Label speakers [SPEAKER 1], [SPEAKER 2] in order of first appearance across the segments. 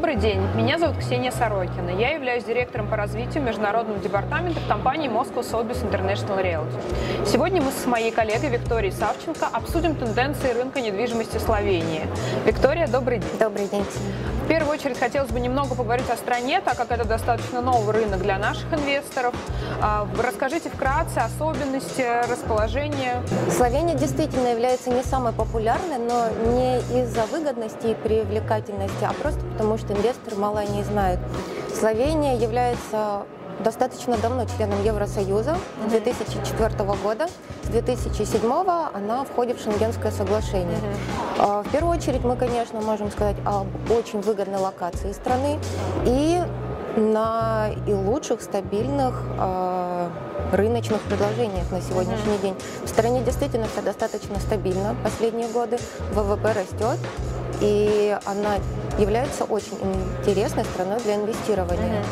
[SPEAKER 1] Добрый день, меня зовут Ксения Сорокина. Я являюсь директором по развитию международного департамента в компании Moscow Sotheby's International Realty. Сегодня мы с моей коллегой Викторией Савченко обсудим тенденции рынка недвижимости Словении. Виктория, добрый день.
[SPEAKER 2] Добрый день,
[SPEAKER 1] первую очередь хотелось бы немного поговорить о стране, так как это достаточно новый рынок для наших инвесторов. А, Расскажите вкратце особенности расположения.
[SPEAKER 2] Словения действительно является не самой популярной, но не из-за выгодности и привлекательности, а просто потому, что инвесторы мало о ней знают. Словения является достаточно давно членом Евросоюза, с 2004 года. С 2007 она входит в Шенгенское соглашение. А, В первую очередь мы, конечно, можем сказать об очень выгодной локации страны и на и лучших стабильных э, рыночных предложениях на сегодняшний день. В стране действительно все достаточно стабильно последние годы. ВВП растет, и она является очень интересной страной для инвестирования.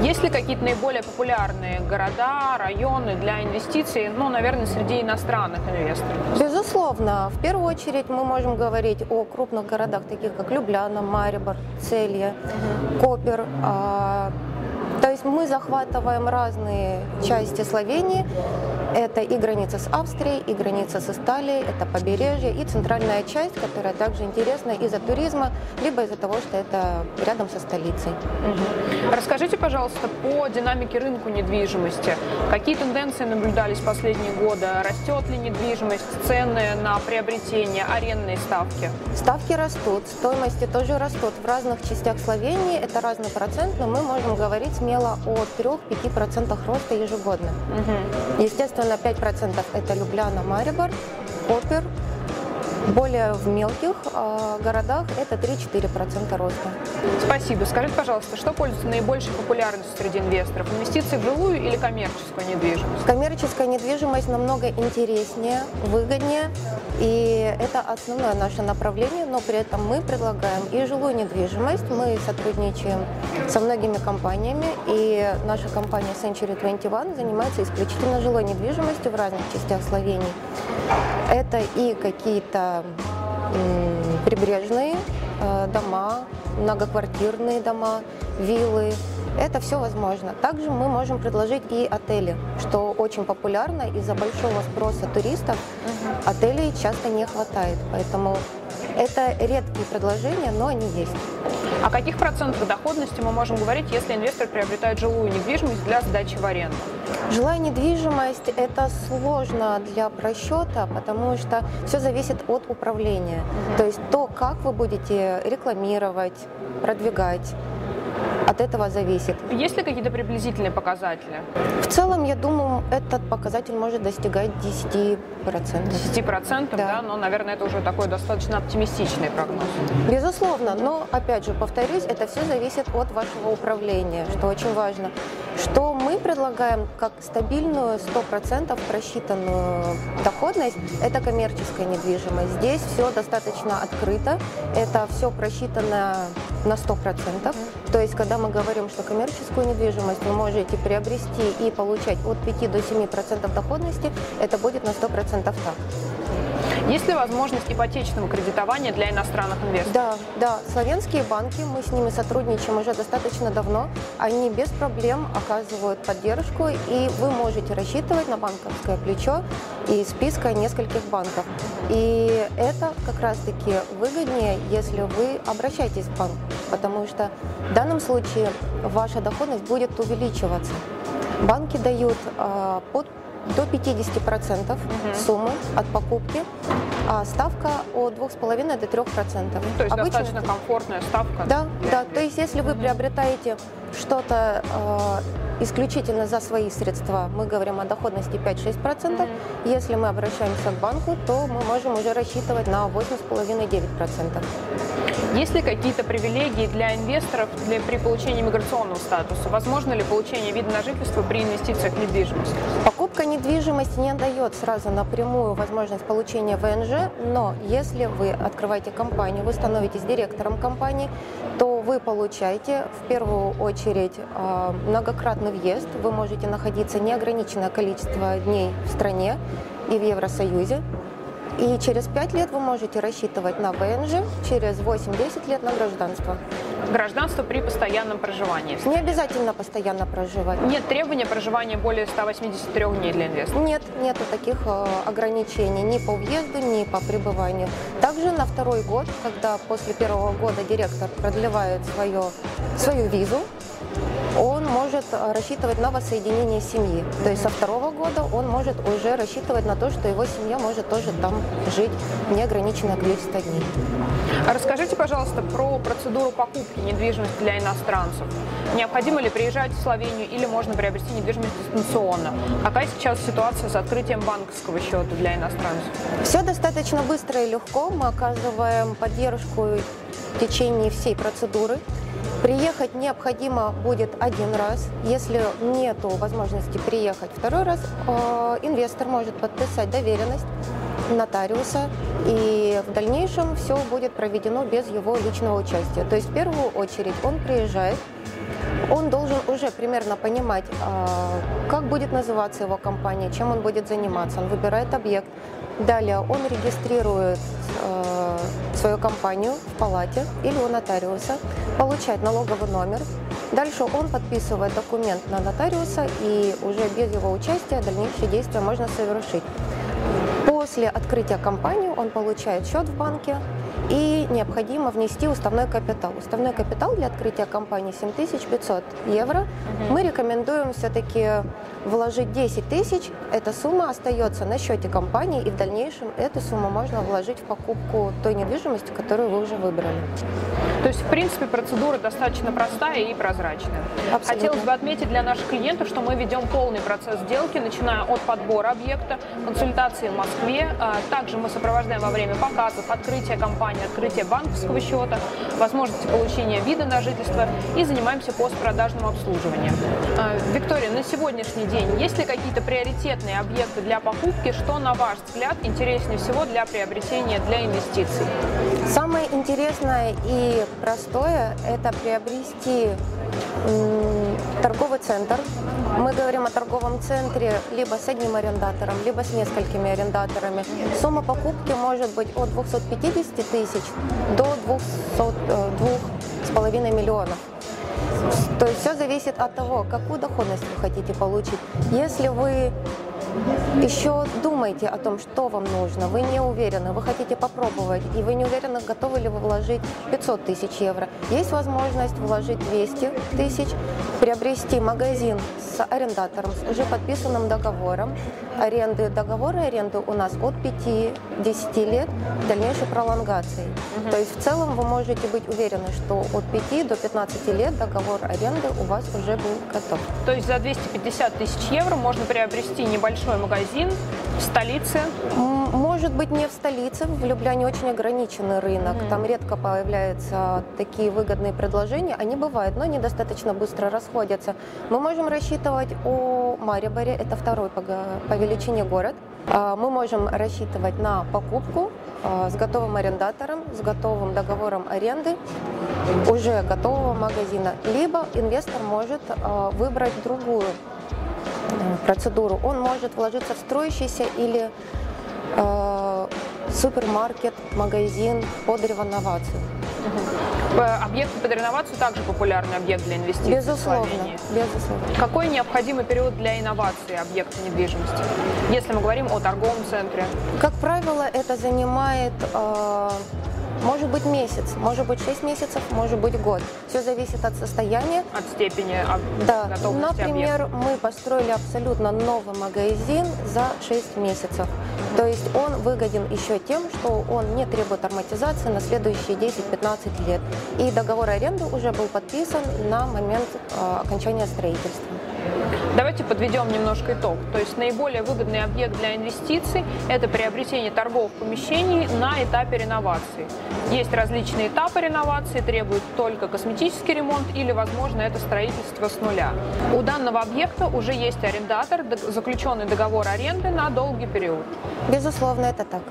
[SPEAKER 1] Есть ли какие-то наиболее популярные города, районы для инвестиций, ну, наверное, среди иностранных инвесторов?
[SPEAKER 2] Безусловно, в первую очередь мы можем говорить о крупных городах, таких как Любляна, Марибор, Целья, Копер. То есть мы захватываем разные части Словении. Это и граница с Австрией, и граница с Италией, это побережье и центральная часть, которая также интересна из-за туризма, либо из-за того, что это рядом со столицей.
[SPEAKER 1] Расскажите, пожалуйста, по динамике рынку недвижимости. Какие тенденции наблюдались в последние годы? Растет ли недвижимость, цены на приобретение, арендные ставки?
[SPEAKER 2] Ставки растут, стоимости тоже растут. В разных частях Словении это разный процент, но мы можем говорить смело о 3-5% роста ежегодно. Естественно, 5% это Любляна, Марибор, Копер. Более в мелких э, городах это 3-4% роста.
[SPEAKER 1] Спасибо. Скажите, пожалуйста, что пользуется наибольшей популярностью среди инвесторов? Инвестиции в жилую или коммерческую недвижимость?
[SPEAKER 2] Коммерческая недвижимость намного интереснее, выгоднее, и это основное наше направление, но при этом мы предлагаем и жилую недвижимость. Мы сотрудничаем со многими компаниями, и наша компания Century 21 занимается исключительно жилой недвижимостью в разных частях Словении. Это и какие-то прибрежные э, дома, многоквартирные дома, виллы. Это все возможно. Также мы можем предложить и отели, что очень популярно из-за большого спроса туристов. Отелей часто не хватает, поэтому это редкие предложения, но они есть.
[SPEAKER 1] О каких процентах доходности мы можем говорить, если инвестор приобретает жилую недвижимость для сдачи в аренду?
[SPEAKER 2] Жилая недвижимость – это сложно для просчета, потому что все зависит от управления. То есть то, как вы будете рекламировать, продвигать, от этого зависит.
[SPEAKER 1] Есть ли какие-то приблизительные показатели?
[SPEAKER 2] В целом, я думаю, этот показатель может достигать 10%.
[SPEAKER 1] 10%, да.
[SPEAKER 2] Да.
[SPEAKER 1] но, наверное, это уже такой достаточно оптимистичный прогноз.
[SPEAKER 2] Безусловно, но опять же, повторюсь, это все зависит от вашего управления, что очень важно. Что мы предлагаем как стабильную 100% просчитанную доходность, это коммерческая недвижимость. Здесь все достаточно открыто, это все просчитано на 100%. То есть, когда мы говорим, что коммерческую недвижимость вы можете приобрести и получать от 5 до 7% доходности, это будет на 100% так.
[SPEAKER 1] Есть ли возможность ипотечного кредитования для иностранных инвесторов?
[SPEAKER 2] Да, да, славянские банки, мы с ними сотрудничаем уже достаточно давно. Они без проблем оказывают поддержку, и вы можете рассчитывать на банковское плечо из списка нескольких банков. И это как раз-таки выгоднее, если вы обращаетесь в банк, потому что в данном случае ваша доходность будет увеличиваться. Банки дают а, под до 50% суммы от покупки, а ставка от 2,5 до 3%.
[SPEAKER 1] То есть
[SPEAKER 2] Обычно
[SPEAKER 1] достаточно комфортная ставка?
[SPEAKER 2] да,
[SPEAKER 1] для
[SPEAKER 2] да. То есть, если вы приобретаете что-то э, исключительно за свои средства, мы говорим о доходности 5-6%. Если мы обращаемся к банку, то мы можем уже рассчитывать на 8,5-9%.
[SPEAKER 1] Есть ли какие-то привилегии для инвесторов для, при получении миграционного статуса? Возможно ли получение вида на жительство при инвестициях в недвижимость?
[SPEAKER 2] Покупка недвижимости не дает сразу напрямую возможность получения ВНЖ, но если вы открываете компанию, вы становитесь директором компании, то вы получаете в первую очередь э, многократный въезд, вы можете находиться неограниченное количество дней в стране и в Евросоюзе, и через 5 лет вы можете рассчитывать на ВНЖ, через 8-10 лет на гражданство.
[SPEAKER 1] Гражданство при постоянном проживании.
[SPEAKER 2] Не обязательно постоянно проживать.
[SPEAKER 1] Нет требования проживания более 183 дней для инвестора?
[SPEAKER 2] Нет, нету таких э, ограничений ни по въезду, ни по пребыванию. Также на второй год, когда после первого года директор продлевает свое, свою визу, он может э, рассчитывать на воссоединение семьи. То есть со второго года он может уже рассчитывать на то, что его семья может тоже там жить неограниченное количество дней.
[SPEAKER 1] А расскажите, пожалуйста, про процедуру покупки недвижимости для иностранцев. Необходимо ли приезжать в Словению или можно приобрести недвижимость дистанционно? Какая сейчас ситуация с открытием банковского счета для иностранцев?
[SPEAKER 2] Все достаточно быстро и легко. Мы оказываем поддержку в течение всей процедуры. Приехать необходимо будет один раз. Если нет возможности приехать второй раз, э, инвестор может подписать доверенность нотариуса, и в дальнейшем все будет проведено без его личного участия. То есть в первую очередь он приезжает, он должен уже примерно понимать, э, как будет называться его компания, чем он будет заниматься. Он выбирает объект. Далее он регистрирует э, свою компанию в палате или у нотариуса, получает налоговый номер. Дальше он подписывает документ на нотариуса, и уже без его участия дальнейшие действия можно совершить. После открытия компании он получает счет в банке, и необходимо внести уставной капитал. Уставной капитал для открытия компании 7500 евро. Угу. Мы рекомендуем все-таки вложить 10 тысяч. Эта сумма остается на счете компании, и в дальнейшем эту сумму можно вложить в покупку той недвижимости, которую вы уже выбрали.
[SPEAKER 1] То есть, в принципе, процедура достаточно простая и прозрачная.
[SPEAKER 2] Абсолютно.
[SPEAKER 1] Хотелось бы отметить для наших клиентов, что мы ведем полный процесс сделки, начиная от подбора объекта, консультации в Москве. А также мы сопровождаем во время показов, открытия компании, открытия банковского счета, возможности получения вида на жительство и занимаемся постпродажным обслуживанием. А, Виктория, на сегодняшний день есть ли какие-то приоритетные объекты для покупки, что, на ваш взгляд, интереснее всего для приобретения, для инвестиций?
[SPEAKER 2] Самое интересное и простое – это приобрести торговый центр. Мы говорим о торговом центре либо с одним арендатором, либо с несколькими арендаторами. Сумма покупки может быть от 250 тысяч до 2,5 э, миллионов. То есть все зависит от того, какую доходность вы хотите получить. Если вы еще думайте о том, что вам нужно, вы не уверены, вы хотите попробовать, и вы не уверены, готовы ли вы вложить 500 тысяч евро. Есть возможность вложить 200 тысяч, приобрести магазин с арендатором, с уже подписанным договором аренды. Договоры аренды у нас от 5-10 лет дальнейшей пролонгации. Угу. То есть в целом вы можете быть уверены, что от 5 до 15 лет договор аренды у вас уже был готов.
[SPEAKER 1] То есть за 250 тысяч евро можно приобрести небольшой магазин в столице?
[SPEAKER 2] Может быть, не в столице. В Любляне очень ограниченный рынок. Mm. Там редко появляются такие выгодные предложения. Они бывают, но они достаточно быстро расходятся. Мы можем рассчитывать о Мариборе. Это второй по, по величине город. А, мы можем рассчитывать на покупку а, с готовым арендатором, с готовым договором аренды уже готового магазина. Либо инвестор может а, выбрать другую процедуру. Он может вложиться в строящийся или э, супермаркет, магазин под реновацию.
[SPEAKER 1] Угу. Объекты под реновацию также популярный объект для инвестиций
[SPEAKER 2] безусловно, Безусловно.
[SPEAKER 1] Какой необходимый период для инновации объекта недвижимости, если мы говорим о торговом центре?
[SPEAKER 2] Как правило, это занимает э, может быть месяц, может быть 6 месяцев, может быть год. Все зависит от состояния.
[SPEAKER 1] От степени
[SPEAKER 2] да. готовности Например, объекта. мы построили абсолютно новый магазин за 6 месяцев. То есть он выгоден еще тем, что он не требует амортизации на следующие 10-15 лет. И договор аренды уже был подписан на момент э, окончания строительства.
[SPEAKER 1] Давайте подведем немножко итог. То есть наиболее выгодный объект для инвестиций – это приобретение торговых помещений на этапе реновации. Есть различные этапы реновации, требуют только косметический ремонт или, возможно, это строительство с нуля. У данного объекта уже есть арендатор, заключенный договор аренды на долгий период.
[SPEAKER 2] Безусловно, это так.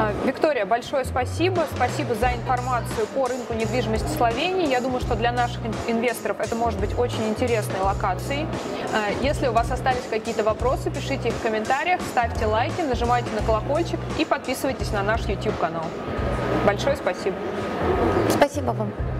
[SPEAKER 1] А, Виктория, большое спасибо. Спасибо за информацию по рынку недвижимости Словении. Я думаю, что для наших инвесторов это может быть очень интересной локацией. А, если у вас остались какие-то вопросы, пишите их в комментариях, ставьте лайки, нажимайте на колокольчик и подписывайтесь на наш YouTube-канал. Большое спасибо.
[SPEAKER 2] Спасибо вам.